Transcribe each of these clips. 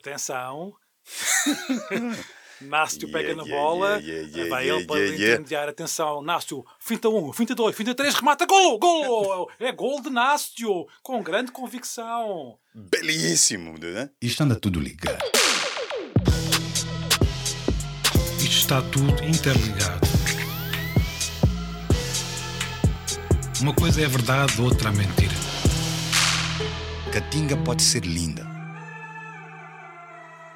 atenção. Nácio Yeah, pega na yeah, bola, yeah, yeah, yeah, vai yeah, ele para yeah, yeah. intermediar. Atenção, Nácio, finta 1, finta 2, finta 3, remata, gol, gol! É gol de Nácio, com grande convicção. Belíssimo, né? Isto anda tudo ligado. Isto está tudo interligado. Uma coisa é verdade, outra é mentira. Catinga pode ser linda.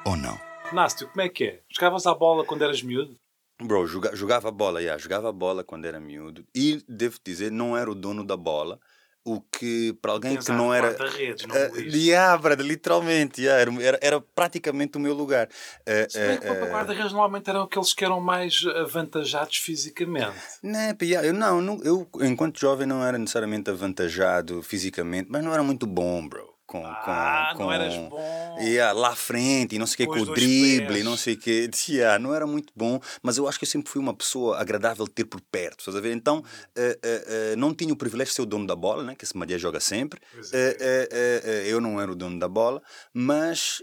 Ou não? Nácio, como é que é? Jogavas a bola quando eras miúdo? Bro, joga- jogava bola, yeah, jogava bola quando era miúdo. E, devo dizer, não era o dono da bola. O que, para alguém que a não era... guarda-redes, não Uh, yeah, brother, literalmente, yeah, era, era, era praticamente o meu lugar. Uh, Se bem que uh, para uh, guarda-redes normalmente eram aqueles que eram mais avantajados fisicamente. Né, yeah, eu não, não, eu enquanto jovem não era necessariamente avantajado fisicamente, mas não era muito bom, bro. Com, Ah, com, não com, eras bom. Yeah, lá à frente, e não sei o que, Com o drible, pés. e não sei o que. Yeah, não era muito bom, mas eu acho que eu sempre fui uma pessoa agradável de ter por perto, estás a ver? Então, eh, eh, eh, não tinha o privilégio de ser o dono da bola, né? que esse Madia joga sempre. É. eh, eu não era o dono da bola, mas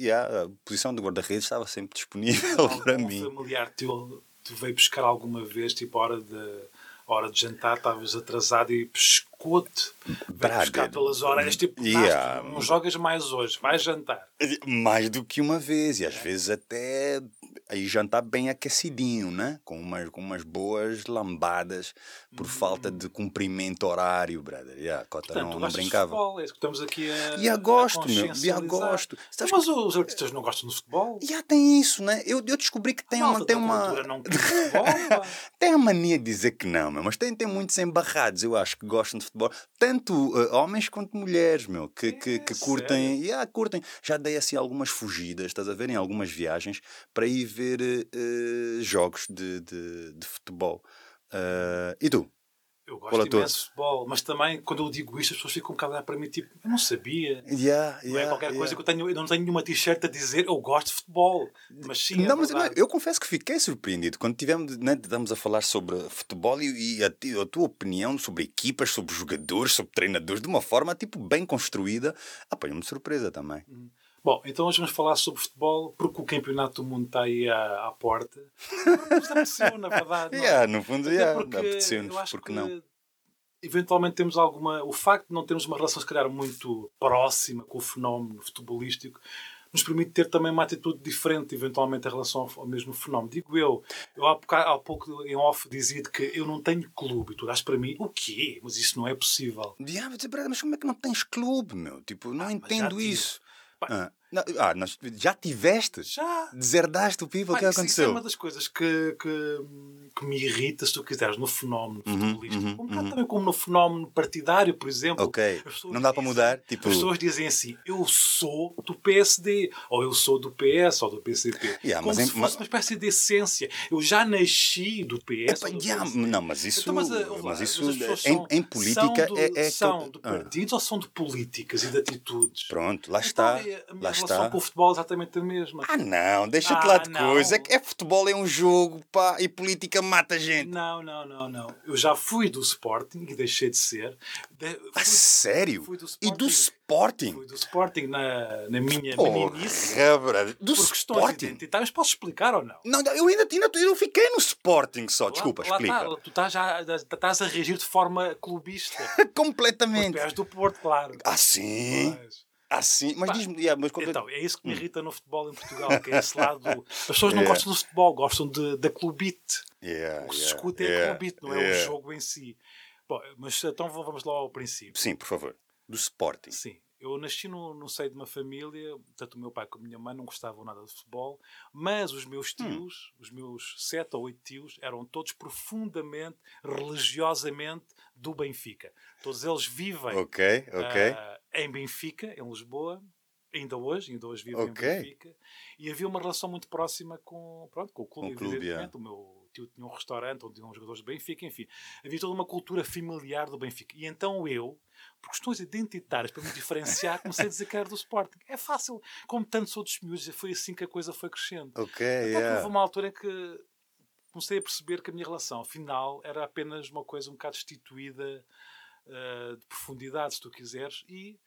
yeah, a posição de guarda-redes estava sempre disponível para mim. familiar teu te veio buscar alguma vez, tipo, a hora de, a hora de jantar, estavas atrasado e pescou-te. Veio Brother. buscar pelas orelhas, tipo, Yeah. "Nácio, não jogas mais hoje, vais jantar. Mais do que uma vez, e às vezes até aí jantar bem aquecidinho, né? Com umas, com umas boas lambadas por falta de cumprimento horário, brother. Yeah, a cota Portanto, não, não brincava. futebol, é isso que estamos aqui a. E a gosto, meu, e a gosto. Sabes Mas os artistas não gostam de futebol? E já tem isso, né? Eu, eu descobri que tem uma. Tem uma, não futebol, tem a mania de dizer que não, meu, mas tem, tem muitos embarrados, eu acho, que gostam de futebol. Tanto eh, homens quanto mulheres, meu, que, que, que É, curtem. Yeah, curtem. Já dei assim algumas fugidas, estás a ver, em algumas viagens, para ir ver eh, jogos de, de, de futebol. Ah, e tu? Eu é gosto a tua? imenso de futebol, mas também quando eu digo isto, as pessoas ficam um bocado a olhar para mim tipo, eu não sabia. Yeah, Não é yeah, qualquer coisa yeah. que eu tenho, eu não tenho nenhuma t-shirt a dizer eu gosto de futebol. Mas sim, é não, mas não, verdade. eu confesso que fiquei surpreendido quando tivemos, né, estamos a falar sobre futebol e, e a, a tua opinião sobre equipas, sobre jogadores, sobre treinadores, de uma forma tipo bem construída, apanhou-me de surpresa também. Bom, então hoje vamos falar sobre futebol, porque o campeonato do mundo está aí à, à porta. Mas apeteceu, na verdade. é? Yeah, no fundo, yeah, porque apeteceu-nos, porque que não? eventualmente temos alguma. O facto de não termos uma relação, se calhar, muito próxima com o fenómeno futebolístico nos permite ter também uma atitude diferente, eventualmente, em relação ao, mesmo fenómeno. Digo eu, eu há, pouco, há pouco em off dizia que eu não tenho clube e tu dás para mim o quê? Mas isso não é possível. Mas, brother, mas como é que não tens clube, meu? Tipo, não Ah, entendo isso. Pá. Ah, não, ah, nós- já tiveste? Já! Deserdaste o people, o que Pá, isso- é aconteceu? uma das coisas que, que, que me irrita, se tu quiseres, no fenómeno futebolístico. uhum, um bocado uhum. também como no fenómeno partidário, por exemplo. Ok, não dá para mudar? Tipo, As pessoas dizem assim, eu sou do PSD, ou eu sou do PS, ou do PCP. Yeah, como mas em- se fosse mas- uma espécie de essência. Eu já nasci do PS. Ou do yeah, não, mas isso, Então, mas, uh, lá, mas isso em, são- em política são do, é, é São de Ah, partidos ou são de políticas e de atitudes? Pronto, lá Então, está. a minha Lá relação com o futebol é exatamente a mesma. Ah, não, deixa-te Ah, lá de não. coisa. É, que é futebol, é um jogo, pá, e política mata gente. Não, não, não, não. Eu já fui do Sporting e deixei de ser. De, A fui, sério? fui do E do Sporting. Sporting? fui do Sporting na, na minha Porra, meninice. brother. Do Por Sporting? identitárias. Posso explicar ou não? Não, eu ainda, ainda eu fiquei no Sporting só. Desculpa, lá, lá explica. tá, tu estás, já, estás a reagir de forma clubista. Completamente. tu és do Porto, claro. Assim, Mas- assim. Mas Pá, diz-me, yeah, mas quando Então, é isso Hum. que me irrita no futebol em Portugal, que é esse lado. do- As pessoas não Yeah. gostam do futebol, gostam de, da clubite. Yeah, O que se discute é a clubite, não é o jogo em si. Bom, mas então vamos lá ao princípio. Sim, por favor. Do Sporting. Sim. Eu nasci no, no seio de uma família, tanto o meu pai como a minha mãe não gostavam nada de futebol, mas os meus Hum. tios, os meus sete ou oito tios, eram todos profundamente, religiosamente do Benfica. Todos eles vivem Ok, ok. ah, em Benfica, em Lisboa, ainda hoje, ainda hoje vivem Ok. em Benfica, e havia uma relação muito próxima com, pronto, com o clube, o clube, evidentemente. O meu tio tinha um restaurante onde tinham jogadores do Benfica, enfim. Havia toda uma cultura familiar do Benfica. E então eu, por questões identitárias, para me diferenciar, comecei a dizer que era do Sporting. É fácil, como tantos outros miúdos, foi assim que a coisa foi crescendo. Ok, Até que houve yeah. uma altura em que comecei a perceber que a minha relação, afinal, era apenas uma coisa um bocado destituída eh, de profundidade, se tu quiseres, e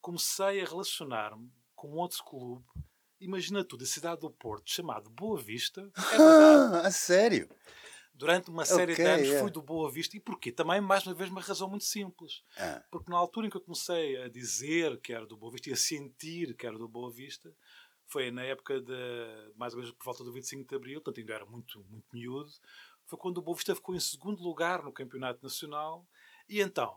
comecei a relacionar-me com outro clube. Imagina tu, da cidade do Porto, chamado Boa Vista. É verdade. Ah, a sério? Durante uma série Ok, de anos yeah. fui do Boa Vista. E porquê? Também, mais uma vez, uma razão muito simples. Ah, Porque na altura em que eu comecei a dizer que era do Boa Vista e a sentir que era do Boa Vista, foi na época de, mais ou menos por volta do 25 de Abril, portanto ainda era muito, muito miúdo, foi quando o Boa Vista ficou em segundo lugar no Campeonato Nacional. E então,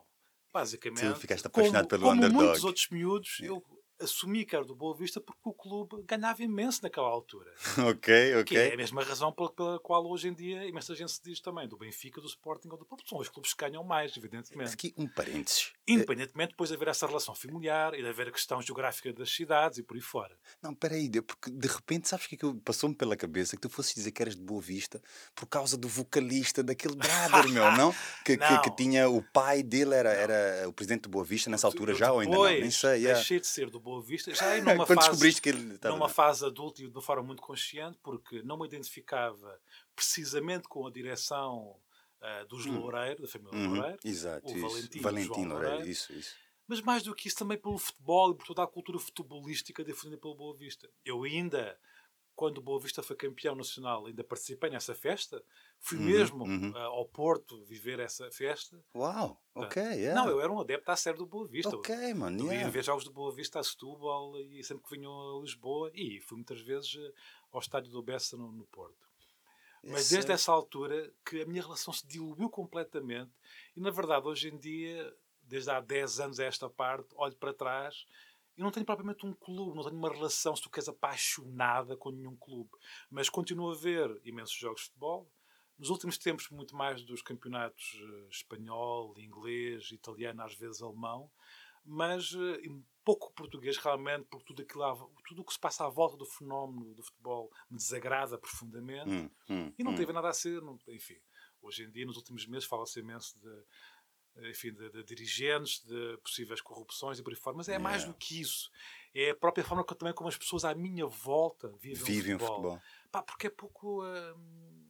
basicamente, Tu ficaste apaixonado como, pelo como underdog. muitos outros miúdos, eu assumi que era do Boa Vista porque o clube ganhava imenso naquela altura. ok, Que é ok. a mesma razão pela, pela qual hoje em dia imensa gente se diz também do Benfica, do Sporting ou do Porto. São os clubes que ganham mais, evidentemente. Aqui um parênteses. Independentemente depois de haver essa relação familiar e de haver a questão geográfica das cidades e por aí fora. Não, peraí, de- porque de repente, sabes o que, é que passou-me pela cabeça? Que tu fosses dizer que eras de Boa Vista por causa do vocalista daquele brother, meu, não? Que, que, que Não. tinha, o pai dele era, era o presidente de Boa Vista nessa altura Eu já ou ainda não? Nem depois sei. yeah. Deixei de ser do Boa Vista, já é numa Quando fase, que ele numa fase adulta e de uma forma muito consciente, porque não me identificava precisamente com a direção ah, dos Loureiro, da família Uhum, Loureiro, Exato, o isso. Valentim, Loureiro, Loureiro. isso, isso. mas mais do que isso também pelo futebol e por toda a cultura futebolística difundida pelo Boa Vista. Eu ainda, quando o Boa Vista foi campeão nacional, ainda participei nessa festa. Fui Uhum, mesmo uhum. ah, ao Porto viver essa festa. Uau, ok, yeah. Ah. Não, eu era um adepto à série do Boa Vista. Ok, mano, Eu ia yeah. ver jogos do Boa Vista a Setúbal e sempre que vinham a Lisboa e fui muitas vezes eh, ao estádio do Bessa no, no Porto. Mas Esse- desde essa altura que a minha relação se diluiu completamente e na verdade hoje em dia, desde há 10 anos a esta parte, olho para trás e não tenho propriamente um clube, não tenho uma relação, se tu queres, apaixonada com nenhum clube. Mas continuo a ver imensos jogos de futebol. Nos últimos tempos, muito mais dos campeonatos eh, espanhol, inglês, italiano, às vezes alemão, mas eh, pouco português realmente, porque tudo aquilo, tudo o que se passa à volta do fenómeno do futebol me desagrada profundamente. Hum, hum, E não hum. teve nada a ser, não- enfim. Hoje em dia, nos últimos meses, fala-se imenso de, enfim, de, de dirigentes, de possíveis corrupções e por aí fora, mas é mais Yeah. do que isso. É a própria forma que, também como as pessoas à minha volta vivem, Vivem o futebol. futebol. Pá, porque é pouco, hum,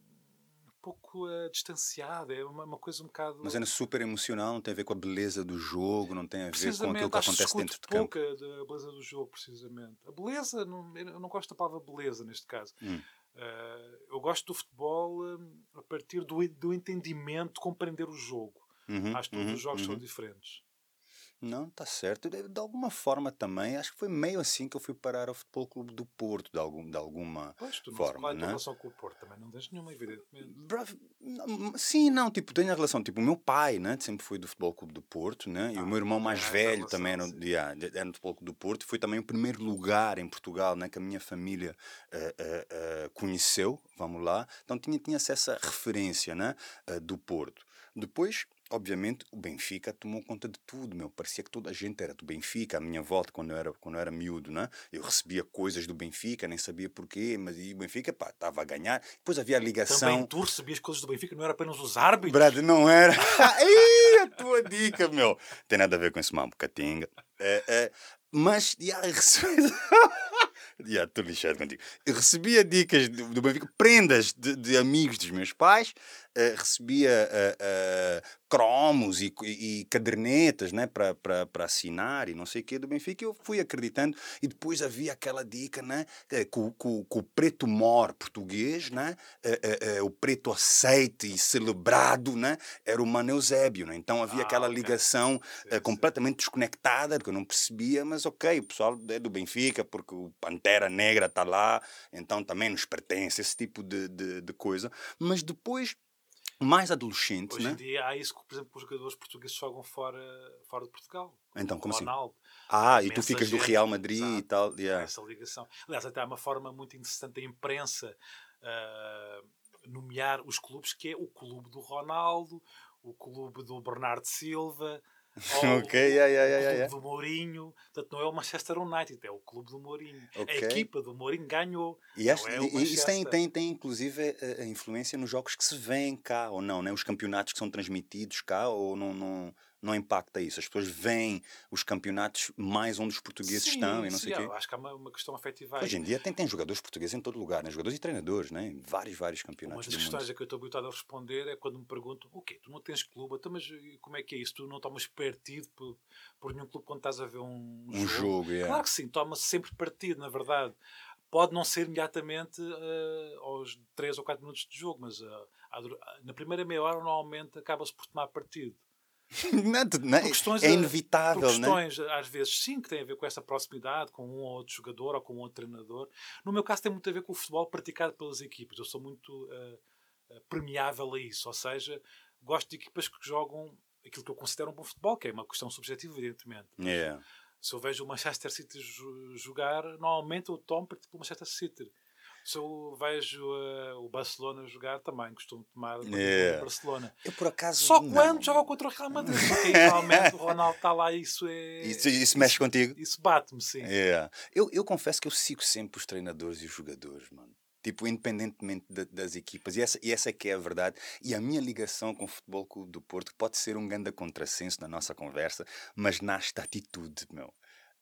pouco uh, distanciado, é uma, uma coisa um bocado... Mas é super emocional, não tem a ver com a beleza do jogo, não tem a ver com aquilo que acontece dentro de campo. pouca da beleza do jogo, precisamente. A beleza, não, eu não gosto da palavra beleza neste caso. Hum. Uh, eu gosto do futebol hum, a partir do, do entendimento, de compreender o jogo. Uhum, Acho que todos uhum, os jogos uhum. são diferentes. Não, está certo. De, de alguma forma também, acho que foi meio assim que eu fui parar ao Futebol Clube do Porto, de, algum, de alguma Pois, tu não forma, é a tua né? relação com o Porto? Também não tens nenhuma, evidentemente. Não, Sim, não, tipo, tenho a relação, tipo, o meu pai, né, sempre foi do Futebol Clube do Porto, né, e o Ah, meu irmão mais é essa velho relação, também era, yeah, era do Futebol Clube do Porto, e foi também o primeiro lugar em Portugal, né, que a minha família eh, eh, eh, conheceu, vamos lá, então tinha, tinha-se essa referência, né, do Porto. Depois, obviamente, o Benfica tomou conta de tudo, meu, parecia que toda a gente era do Benfica, à minha volta, quando eu era, quando eu era miúdo, né, eu recebia coisas do Benfica, nem sabia porquê, mas e o Benfica, pá, estava a ganhar, depois havia a ligação... Também tu recebias coisas do Benfica, não era apenas os árbitros. Brad, não era. Ih, a tua dica, meu. Tem nada a ver com esse mambo, catinga. É, é, mas, já, recebi... Já, estou lixado contigo. Eu recebia dicas do, do Benfica, prendas de, de amigos dos meus pais, eh, recebia eh, eh, cromos e, e, e cadernetas né, para assinar e não sei o quê do Benfica. Eu fui acreditando e depois havia aquela dica né, com, com, com o preto mor português, né, o preto aceite e celebrado, né, era o Mano Eusébio. Né? Então havia Ah, aquela ok. ligação sim. completamente desconectada, que eu não percebia, mas ok, o pessoal é do Benfica, porque o Pantera Negra está lá, então também nos pertence, esse tipo de, de, de coisa. Mas depois, mais adolescente, Hoje né? em dia há isso que, por exemplo, os jogadores portugueses jogam fora, fora de Portugal. Então, como assim? Ronaldo. Ah, e tu ficas do gente, Real Madrid e exato, tal. Há yeah. essa ligação. Aliás, até há uma forma muito interessante da imprensa ah, nomear os clubes, que é o clube do Ronaldo, o clube do Bernardo Silva, ou Ok, o, yeah, yeah, o yeah, clube yeah. do Mourinho. Portanto, não é o Manchester United, é o clube do Mourinho. Ok. A equipa do Mourinho ganhou. E, Não é e- isso tem, tem, tem inclusive a, a influência nos jogos que se vêem cá ou não, né? Os campeonatos que são transmitidos cá ou não, não, não impacta isso. As pessoas veem os campeonatos mais onde os portugueses Sim, estão e não sim, sei o quê. Acho que há uma, uma questão afetiva aí. Hoje em dia tem, tem jogadores portugueses em todo lugar, né? jogadores e treinadores, né? em vários, vários Uma campeonatos das do questões mundo. a que eu estou habituado a responder é quando me perguntam: o quê? Tu não tens clube? Então, mas como é que é isso? Tu não tomas partido por, por nenhum clube quando estás a ver um, Um jogo, yeah. Claro que sim, toma-se sempre partido, na verdade. Pode não ser imediatamente eh, aos 3 ou 4 minutos de jogo, mas dura- na primeira meia hora normalmente acaba-se por tomar partido. Não, não, questões, é inevitável, Por né? questões, às vezes, sim, que têm a ver com essa proximidade com um ou outro jogador ou com um outro treinador. No meu caso, tem muito a ver com o futebol praticado pelas equipas. Eu sou muito eh, eh, permeável a isso. Ou seja, gosto de equipas que jogam aquilo que eu considero um bom futebol, que é uma questão subjetiva, evidentemente. Yeah. Se eu vejo o Manchester City jo- jogar, normalmente eu tomo pelo Manchester City. Se eu vejo eh, o Barcelona jogar, também costumo tomar Yeah. pelo Barcelona. Eu por acaso. Só não. quando joga contra o Real Madrid. Porque aí, realmente o Ronaldo está lá e isso é. Isso, isso mexe contigo? Isso bate-me, sim. Yeah. Eu, eu confesso que eu sigo sempre os treinadores e os jogadores, mano. Tipo, independentemente da- das equipas. E essa, e essa é que é a verdade. E a minha ligação com o Futebol Clube do Porto pode ser um grande contrassenso na nossa conversa, mas nasce da atitude, meu.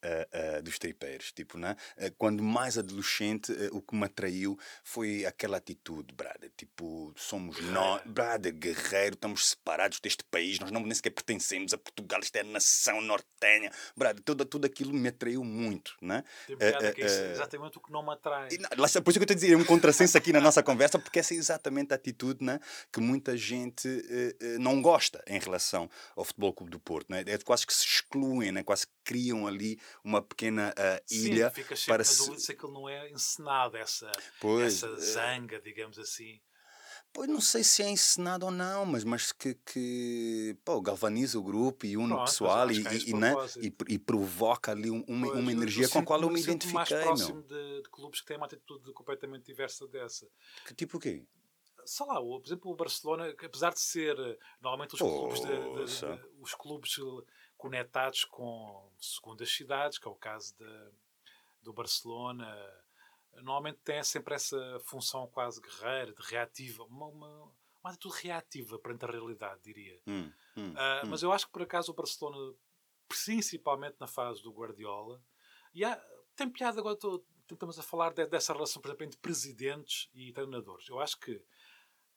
Ah, dos tripeiros, tipo, né? Ah, quando mais adolescente, ah, o que me atraiu foi aquela atitude, brother, tipo, somos nós, brother, guerreiro, estamos separados deste país, nós não nem sequer pertencemos a Portugal, isto é a nação nortenha, brother, tudo, tudo aquilo me atraiu muito, né? Tem Eh, que é é eh, exatamente o que não me atrai. E, não, por isso que eu estou a dizer, é um contrassenso aqui na nossa conversa, porque essa é exatamente a atitude né, que muita gente eh, eh, não gosta em relação ao Futebol Clube do Porto. Né? É quase que se excluem, né? quase que criam ali uma pequena Sim, ilha fica sempre para se. dúvida se aquilo não é encenado, essa, Pois, essa eh, zanga, digamos assim. Pois não sei se é ensinado ou não, mas, mas que, que pô, galvaniza o grupo e une o pessoal e, é e, né, e, e provoca ali um- uma, Pois, uma energia com a qual eu me sinto-me mais identifiquei. próximo de, de clubes que têm uma atitude completamente diversa dessa. Que tipo o quê? sei lá, por exemplo, o Barcelona, que apesar de ser eh, normalmente os clubes, de- de- de-. Os clubes eh, conectados com segundas cidades, que é o caso de- do Barcelona, normalmente tem sempre essa função quase guerreira, de reativa, uma, uma, uma atitude reativa perante a realidade, diria. Hum, hum, Ah, hum. Mas eu acho que por acaso o Barcelona, principalmente na fase do Guardiola, e há, tem piada agora, tô- estamos a falar de- dessa relação, por exemplo, entre presidentes e treinadores. Eu acho que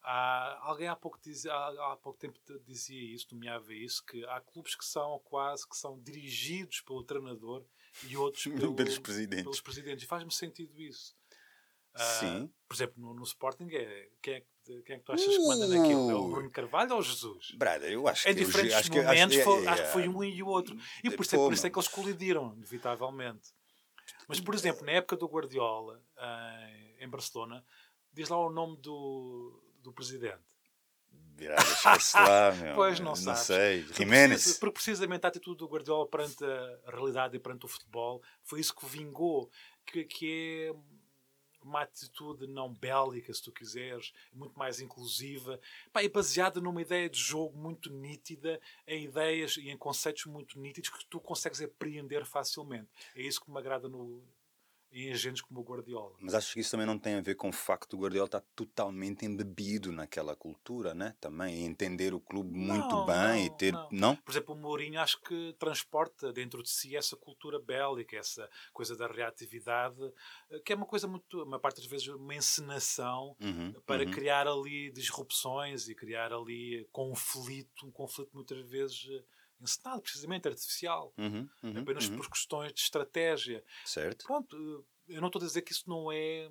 há, alguém há pouco, diz, há, há pouco tempo te- dizia isso, nomeava isso, que há clubes que são quase que são dirigidos pelo treinador e outros pelo- Pelos presidentes. pelos presidentes. E faz-me sentido isso. Ah, Sim. Por exemplo, no, no Sporting, é, quem, é, que- quem é que tu achas que manda naquilo? É o Uh. Bruno Carvalho ou o Jesus? Brother, eu acho Em que eu- diferentes acho que, acho, momentos, é- foi- é- acho que foi um e o outro. E por isso, é, por isso é que eles colidiram, inevitavelmente. Mas, por exemplo, na época do Guardiola, em, em Barcelona, diz lá o nome do, do presidente. Virada, esquece lá, meu. Pois, não não sei. Jiménez. Porque precisamente a atitude do Guardiola perante a realidade e perante o futebol foi isso que vingou, que, que é uma atitude não bélica, se tu quiseres, muito mais inclusiva, pá, e baseada numa ideia de jogo muito nítida, em ideias e em conceitos muito nítidos que tu consegues apreender facilmente. É isso que me agrada no, em agentes como o Guardiola. Mas acho que isso também não tem a ver com o facto do Guardiola estar totalmente embebido naquela cultura, né? Também, e entender o clube muito Não, bem e não, ter. não. Não? Por exemplo, o Mourinho acho que transporta dentro de si essa cultura bélica, essa coisa da reatividade, eh, que é uma coisa muito, uma parte das vezes, uma encenação Uhum, para uhum. criar ali disrupções e criar ali conflito, um conflito muitas vezes eh, encenado, precisamente artificial, Uhum, uhum, apenas uhum. por questões de estratégia. Certo. Pronto, eh, eu não estou a dizer que isso não é,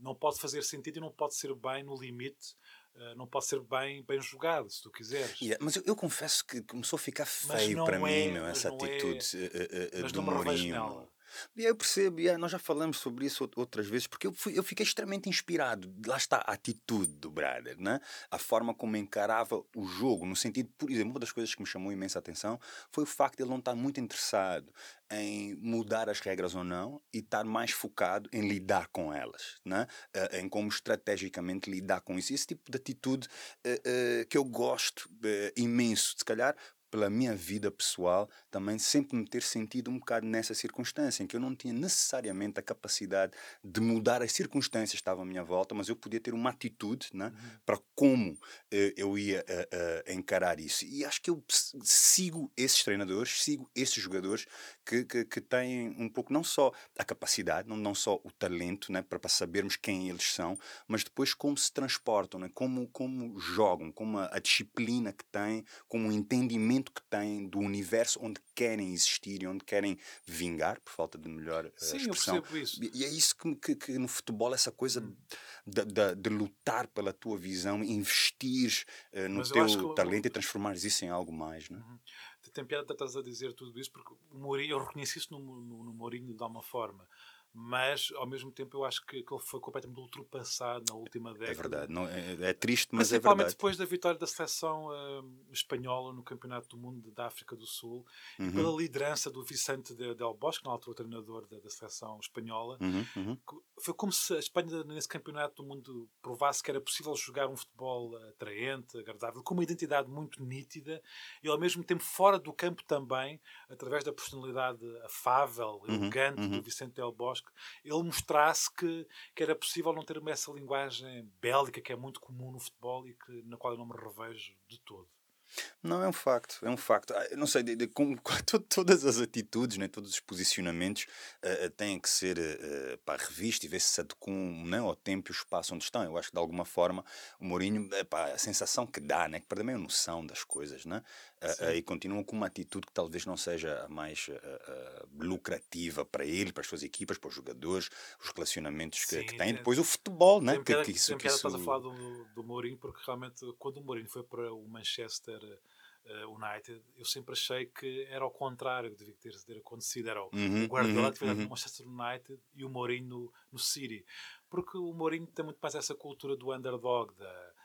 não pode fazer sentido e não pode ser bem no limite, eh, não pode ser bem, bem jogado, se tu quiseres. Yeah, mas eu, eu confesso que começou a ficar feio para é- mim, meu, essa é- atitude eh, eh, mas do Mourinho. Yeah, eu percebo, yeah, nós já falamos sobre isso out- outras vezes, porque eu, fui- eu fiquei extremamente inspirado. Lá está a atitude do brother, né? a forma como encarava o jogo, no sentido, por exemplo, uma das coisas que me chamou imensa atenção foi o facto de ele não estar muito interessado em mudar as regras ou não e estar mais focado em lidar com elas, né? Eh, em como estrategicamente lidar com isso. Esse tipo de atitude eh, eh, que eu gosto eh, imenso, se calhar pela minha vida pessoal, também sempre me ter sentido um bocado nessa circunstância, em que eu não tinha necessariamente a capacidade de mudar as circunstâncias que estavam à minha volta, mas eu podia ter uma atitude né, uhum. para como eh, eu ia uh, uh, encarar isso. E acho que eu sigo esses treinadores, sigo esses jogadores que, que, que têm um pouco, não só a capacidade, não, não só o talento, né, para, para sabermos quem eles são, mas depois como se transportam, né, como, como jogam, como a, a disciplina que têm, como o entendimento que têm do universo onde querem existir e onde querem vingar, por falta de melhor uh, Sim, expressão. eu percebo isso. E, é isso que, que, que, no futebol, essa coisa hum. de, de, de, lutar pela tua visão, investir uh, no Mas teu talento e transformares isso em algo mais. Né? Uhum. Tem piada estás a dizer tudo isso, porque o Mourinho, eu reconheci isso no, no, no Mourinho de alguma forma mas ao mesmo tempo eu acho que, que ele foi completamente ultrapassado na última é década. É verdade, não, é, é triste, mas é verdade. depois da vitória da seleção uh, espanhola no Campeonato do Mundo da África do Sul, uhum. pela liderança do Vicente Del Bosque, na altura treinador da, da seleção espanhola, uhum, uhum. foi como se a Espanha nesse Campeonato do Mundo provasse que era possível jogar um futebol atraente, agradável, com uma identidade muito nítida e ao mesmo tempo fora do campo também, através da personalidade afável, uhum, elegante do uhum. Vicente Del Bosque, ele mostrasse que, que era possível não ter essa linguagem bélica que é muito comum no futebol e que, na qual eu não me revejo de todo. Não, é um facto, é um facto. Ah, não sei, de, de, com, todas as atitudes, né, todos os posicionamentos uh, têm que ser uh, pá, revistos e ver se se adequam né, ao tempo e o espaço onde estão. Eu acho que de alguma forma o Mourinho, pá, a sensação que dá, né, que perde meio noção das coisas, né, uh, e continuam com uma atitude que talvez não seja a mais lucrativa para ele, para as suas equipas, para os jogadores, os relacionamentos que, Sim, que têm. Depois o futebol, né? que, que isso, que isso... estás a falar do, do Mourinho, porque realmente quando o Mourinho foi para o Manchester uh, United, eu sempre achei que era ao contrário que devia ter, ter acontecido. Era o, uhum, Guardiola que uhum, no Manchester United e o Mourinho no, no City. Porque o Mourinho tem muito mais essa cultura do underdog, da, uh.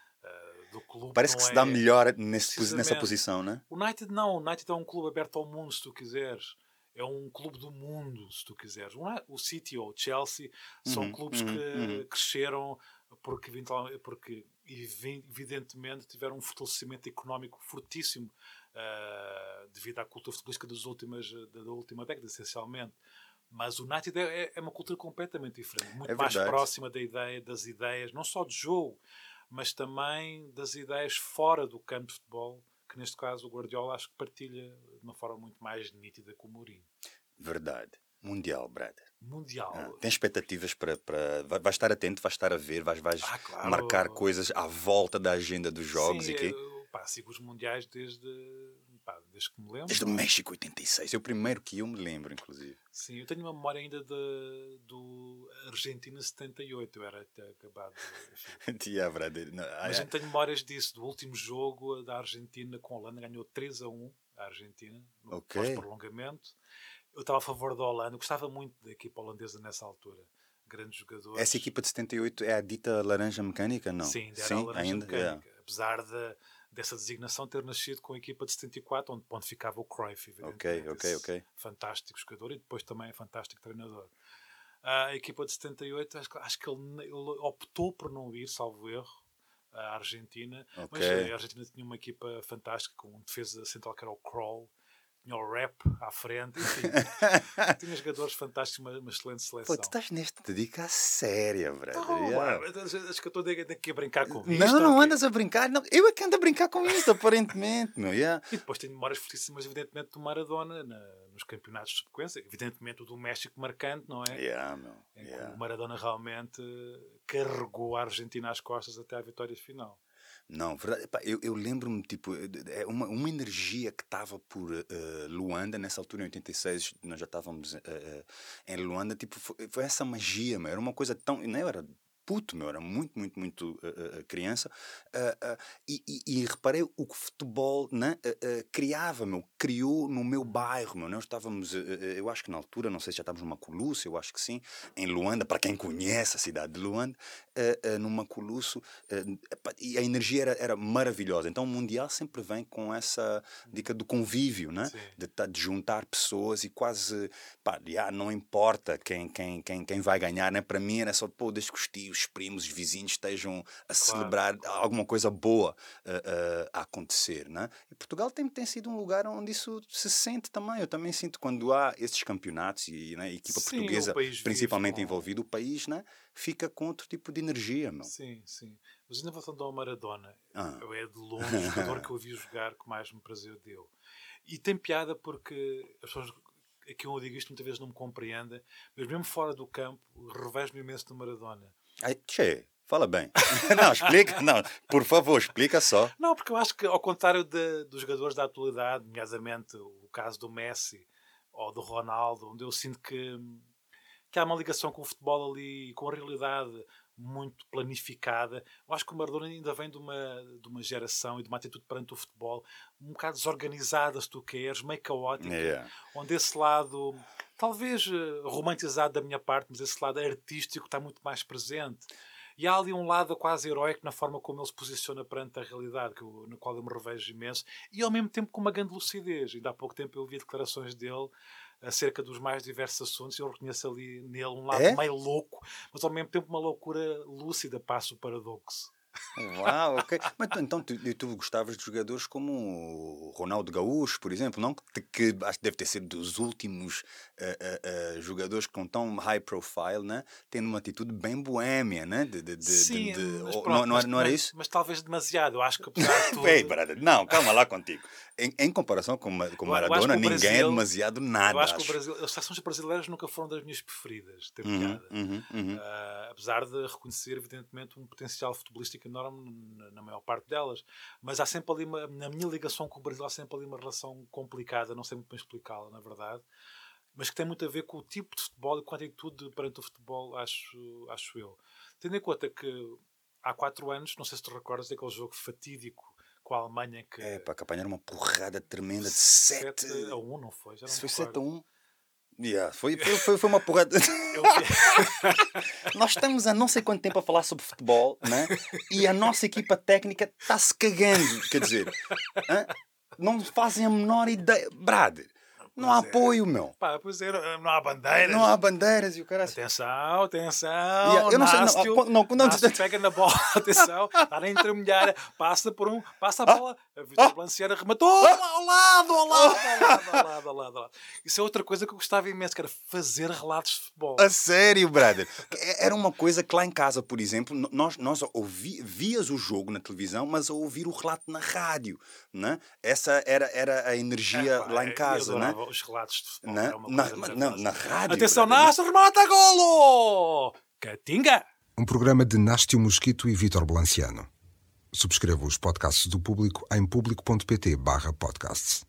Parece que se é, dá melhor nesse, nessa posição, né? O United não. O United é um clube aberto ao mundo, se tu quiseres é um clube do mundo, se tu quiseres. O City ou o Chelsea são uhum, clubes uhum, que uhum. cresceram porque, porque evidentemente tiveram um fortalecimento económico fortíssimo uh, devido à cultura futebolística das últimas, da, da última década, essencialmente. Mas o United é, é uma cultura completamente diferente, muito é mais próxima da ideia, das ideias, não só de jogo, mas também das ideias fora do campo de futebol, que neste caso o Guardiola acho que partilha de uma forma muito mais nítida com o Mourinho. Verdade. Mundial, brother. Mundial. Ah, tem expectativas para. para vai, vai, estar atento, vai estar a ver, vai, vai ah, claro. marcar coisas à volta da agenda dos jogos Sim, e quê? Eu, pá, sigo os mundiais desde, pá, desde que me lembro. Desde o México 86, é o primeiro que eu me lembro, inclusive. Sim, eu tenho uma memória ainda de, do Argentina 78, eu era até acabado. Tia, brother. Não, Mas eu tenho memórias disso, do último jogo da Argentina com a Holanda, ganhou 3 a 1 a Argentina, no okay. pós-prolongamento eu estava a favor da Holanda, eu gostava muito da equipa holandesa nessa altura. Grandes jogadores. Essa equipa de 78 é a dita laranja mecânica, não? Sim, era Sim, a laranja ainda, mecânica. Yeah. Apesar de, dessa designação ter nascido com a equipa de 74, onde, onde ficava o Cruyff, Ok, ok, ok. Fantástico jogador e depois também é fantástico treinador. A equipa de 78, acho, acho que ele, ele optou por não ir, salvo erro, à Argentina. Okay. Mas a Argentina tinha uma equipa fantástica, com um defesa central que era o Kroll tinha o rap à frente, enfim. tinha jogadores fantásticos, uma, uma excelente seleção. Pô, tu estás neste te dica séria, brother. Oh, yeah. Acho que eu estou aqui a brincar com isto. Não, não andas a brincar. Não. Eu é que ando a brincar com isto, aparentemente. Não, yeah. E depois tenho memórias fortíssimas, evidentemente, do Maradona na, nos campeonatos de sequência. Evidentemente, o do México marcante, não é? Yeah, meu. Yeah. o Maradona realmente carregou a Argentina às costas até à vitória final. Não, verdade. Eu, eu lembro-me, tipo, é uma, uma energia que estava por uh, Luanda, nessa altura, em 86, nós já estávamos uh, uh, em Luanda, tipo, foi, foi, essa magia, meu. Era uma coisa tão. Não era puto, meu, era muito, muito, muito uh, criança. Uh, e, e, e, reparei o que o futebol né, criava, meu, criou no meu bairro, meu. Nós estávamos, eu acho que na altura, não sei se já estávamos numa Coluça, eu acho que sim, em Luanda, para quem conhece a cidade de Luanda, uh, uh, Maculusso uh, e a energia era, era maravilhosa. Então o Mundial sempre vem com essa dica do convívio, né? de, de juntar pessoas e quase, pá, já, não importa quem, quem, quem, quem vai ganhar, né? para mim era só, pô, que os primos, os vizinhos estejam a claro. celebrar alguma coisa boa a acontecer. Né? E Portugal tem, tem sido um lugar onde isso se sente também. Eu também sinto quando há esses campeonatos e né, a equipa sim, portuguesa, principalmente vive, envolvido, o país né, fica com outro tipo de energia. Meu. Sim, sim. Mas ainda voltando ao Maradona, ah. é de longe o jogador que eu vi jogar que mais me prazer deu. E tem piada porque as pessoas aqui eu digo isto muitas vezes não me compreendem, mas mesmo fora do campo, revejo-me imenso do Maradona. Ai, che, Fala bem. não, explica. Não, por favor, explica só. Não, porque eu acho que, ao contrário de, dos jogadores da atualidade, nomeadamente o caso do Messi ou do Ronaldo, onde eu sinto que, que há uma ligação com o futebol ali, com a realidade muito planificada. Eu acho que o Maradona ainda vem de uma, de uma geração e de uma atitude perante o futebol um bocado desorganizada, se tu queres, meio caótica, yeah. onde esse lado, talvez eh, romantizado da minha parte, mas esse lado artístico está muito mais presente. E há ali um lado quase heróico na forma como ele se posiciona perante a realidade, eu, no qual eu me revejo imenso, e ao mesmo tempo com uma grande lucidez. Ainda há pouco tempo eu ouvi declarações dele acerca dos mais diversos assuntos e eu reconheço ali nele um lado é? meio louco, mas ao mesmo tempo uma loucura lúcida, passa o paradoxo. Uau, ok. Mas então tu, tu gostavas de jogadores como o Ronaldo Gaúcho, por exemplo, não? Que, acho que deve ter sido dos últimos uh, uh, uh, jogadores com tão high profile, né? Tendo uma atitude bem boêmia, né? De, de, de, Sim, mas pronto, não, não, era, não era mas, isso? Mas talvez demasiado. Eu acho que apesar de tudo... Ei, não, calma lá contigo. Em, em comparação com, com Maradona, ninguém Brasil, é demasiado nada. Eu acho, acho. que Brasil, as seleções brasileiras nunca foram das minhas preferidas, ter uhum. Uhum, uhum. apesar de reconhecer, evidentemente, um potencial futebolístico enorme na maior parte delas, mas há sempre ali, uma, na minha ligação com o Brasil, há sempre ali uma relação complicada, não sei muito bem explicá-la, na verdade, mas que tem muito a ver com o tipo de futebol e com a atitude perante o futebol, acho, acho eu. Tendo em conta que há quatro anos, não sei se te recordas daquele jogo fatídico com a Alemanha que. É, para que apanharam uma porrada tremenda de 7 a 1, não foi? Já não se foi 7 a 1. Yeah, foi, foi, foi uma porrada. Nós estamos há não sei quanto tempo a falar sobre futebol né? e a nossa equipa técnica está-se cagando. Quer dizer, não fazem a menor ideia. Brad, não há é. apoio, meu. Pá, pois é, não há bandeiras. Não há bandeiras e o cara. Atenção, atenção. Yeah, eu não sei, não, não, não, não pega na bola, atenção, está a intermediária, passa por um, passa a ah, bola, a Vitor ah, rematou ah, ao lado, ao lado, ao lado, ao lado, ao lado, ao lado. Isso é outra coisa que eu gostava imenso, que era fazer relatos de futebol. A sério, brother. É, era uma coisa que lá em casa, por exemplo, nós, nós ouvi, vias o jogo na televisão, mas a ouvir o relato na rádio, né? Essa era, era a energia lá em casa, né? Os relatos de futebol. Na, na, na, na, rádio. Atenção, Nasser, remata golo! Catinga! Um programa de Nástio Mosquito e Vítor Blanciano. Subscreva os podcasts do Público em público.pt podcasts.